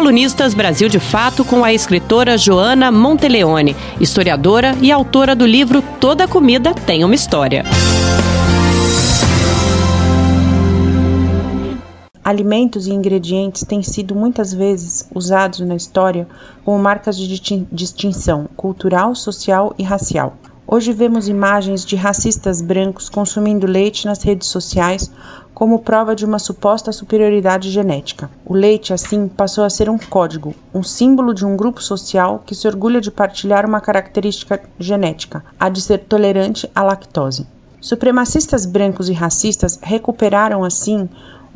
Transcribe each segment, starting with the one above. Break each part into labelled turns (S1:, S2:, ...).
S1: Colunistas Brasil de Fato com a escritora Joana Monteleone, historiadora e autora do livro Toda Comida Tem uma História.
S2: Alimentos e ingredientes têm sido muitas vezes usados na história como marcas de distinção cultural, social e racial. Hoje vemos imagens de racistas brancos consumindo leite nas redes sociais como prova de uma suposta superioridade genética. O leite, assim, passou a ser um código, um símbolo de um grupo social que se orgulha de partilhar uma característica genética, a de ser tolerante à lactose. Supremacistas brancos e racistas recuperaram, assim,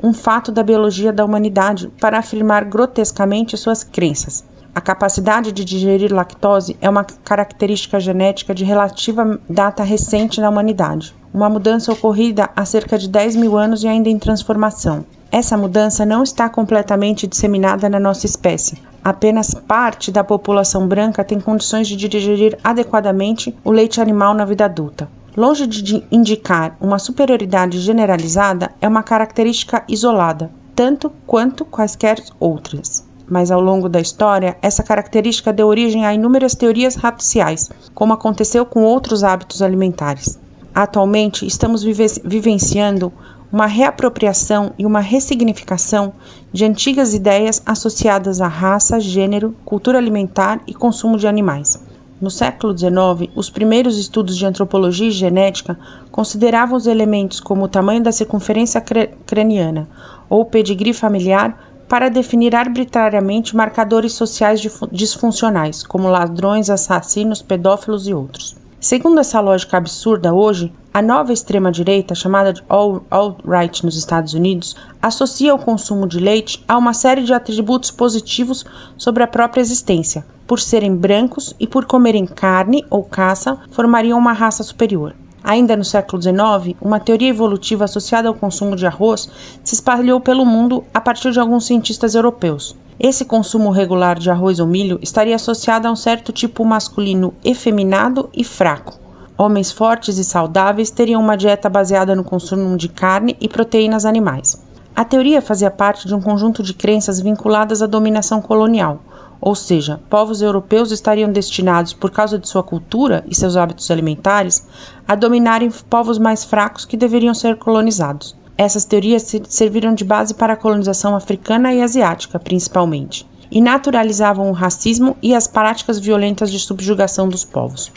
S2: um fato da biologia da humanidade para afirmar grotescamente suas crenças. A capacidade de digerir lactose é uma característica genética de relativa data recente na humanidade, uma mudança ocorrida há cerca de 10 mil anos e ainda em transformação. Essa mudança não está completamente disseminada na nossa espécie. Apenas parte da população branca tem condições de digerir adequadamente o leite animal na vida adulta. Longe de indicar uma superioridade generalizada, é uma característica isolada, tanto quanto quaisquer outras mas ao longo da história, essa característica deu origem a inúmeras teorias raciais, como aconteceu com outros hábitos alimentares. Atualmente, estamos vivenciando uma reapropriação e uma ressignificação de antigas ideias associadas à raça, gênero, cultura alimentar e consumo de animais. No século XIX, os primeiros estudos de antropologia e genética consideravam os elementos como o tamanho da circunferência craniana ou o pedigree familiar para definir arbitrariamente marcadores sociais disfuncionais, como ladrões, assassinos, pedófilos e outros. Segundo essa lógica absurda, hoje, a nova extrema-direita, chamada de alt-right nos Estados Unidos, associa o consumo de leite a uma série de atributos positivos sobre a própria existência. Por serem brancos e por comerem carne ou caça, formariam uma raça superior. Ainda no século XIX, uma teoria evolutiva associada ao consumo de arroz se espalhou pelo mundo a partir de alguns cientistas europeus. Esse consumo regular de arroz ou milho estaria associado a um certo tipo masculino efeminado e fraco. Homens fortes e saudáveis teriam uma dieta baseada no consumo de carne e proteínas animais. A teoria fazia parte de um conjunto de crenças vinculadas à dominação colonial, ou seja, povos europeus estariam destinados, por causa de sua cultura e seus hábitos alimentares, a dominarem povos mais fracos que deveriam ser colonizados. Essas teorias serviram de base para a colonização africana e asiática, principalmente, e naturalizavam o racismo e as práticas violentas de subjugação dos povos.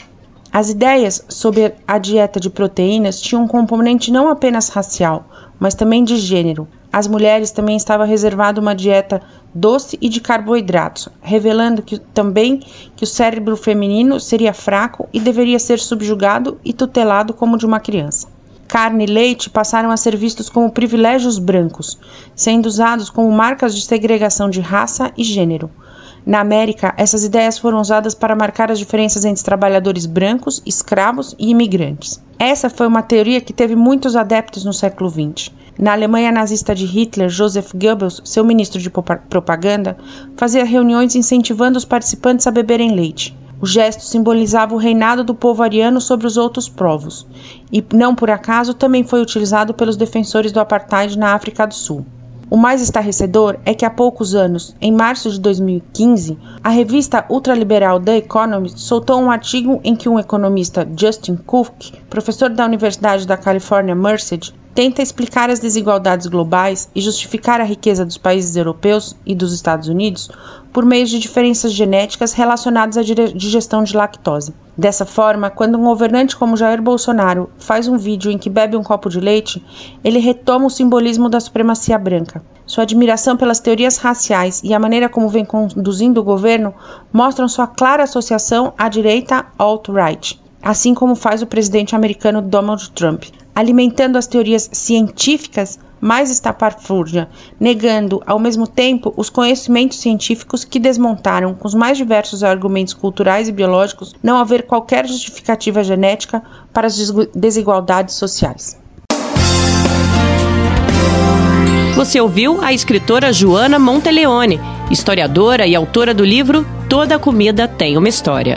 S2: As ideias sobre a dieta de proteínas tinham um componente não apenas racial, mas também de gênero, às mulheres também estava reservada uma dieta doce e de carboidratos, revelando que, também que o cérebro feminino seria fraco e deveria ser subjugado e tutelado como de uma criança. Carne e leite passaram a ser vistos como privilégios brancos, sendo usados como marcas de segregação de raça e gênero. Na América, essas ideias foram usadas para marcar as diferenças entre trabalhadores brancos, escravos e imigrantes. Essa foi uma teoria que teve muitos adeptos no século XX. Na Alemanha nazista de Hitler, Joseph Goebbels, seu ministro de propaganda, fazia reuniões incentivando os participantes a beberem leite. O gesto simbolizava o reinado do povo ariano sobre os outros povos, e não por acaso também foi utilizado pelos defensores do apartheid na África do Sul. O mais estarrecedor é que há poucos anos, em março de 2015, a revista ultraliberal The Economist soltou um artigo em que um economista, Justin Cook, professor da Universidade da Califórnia Merced, tenta explicar as desigualdades globais e justificar a riqueza dos países europeus e dos Estados Unidos por meio de diferenças genéticas relacionadas à digestão de lactose. Dessa forma, quando um governante como Jair Bolsonaro faz um vídeo em que bebe um copo de leite, ele retoma o simbolismo da supremacia branca. Sua admiração pelas teorias raciais e a maneira como vem conduzindo o governo mostram sua clara associação à direita alt-right, assim como faz o presidente americano Donald Trump alimentando as teorias científicas mais estapafúrdia, negando ao mesmo tempo os conhecimentos científicos que desmontaram com os mais diversos argumentos culturais e biológicos não haver qualquer justificativa genética para as desigualdades sociais.
S1: Você ouviu a escritora Joana Monteleone, historiadora e autora do livro Toda Comida Tem uma História.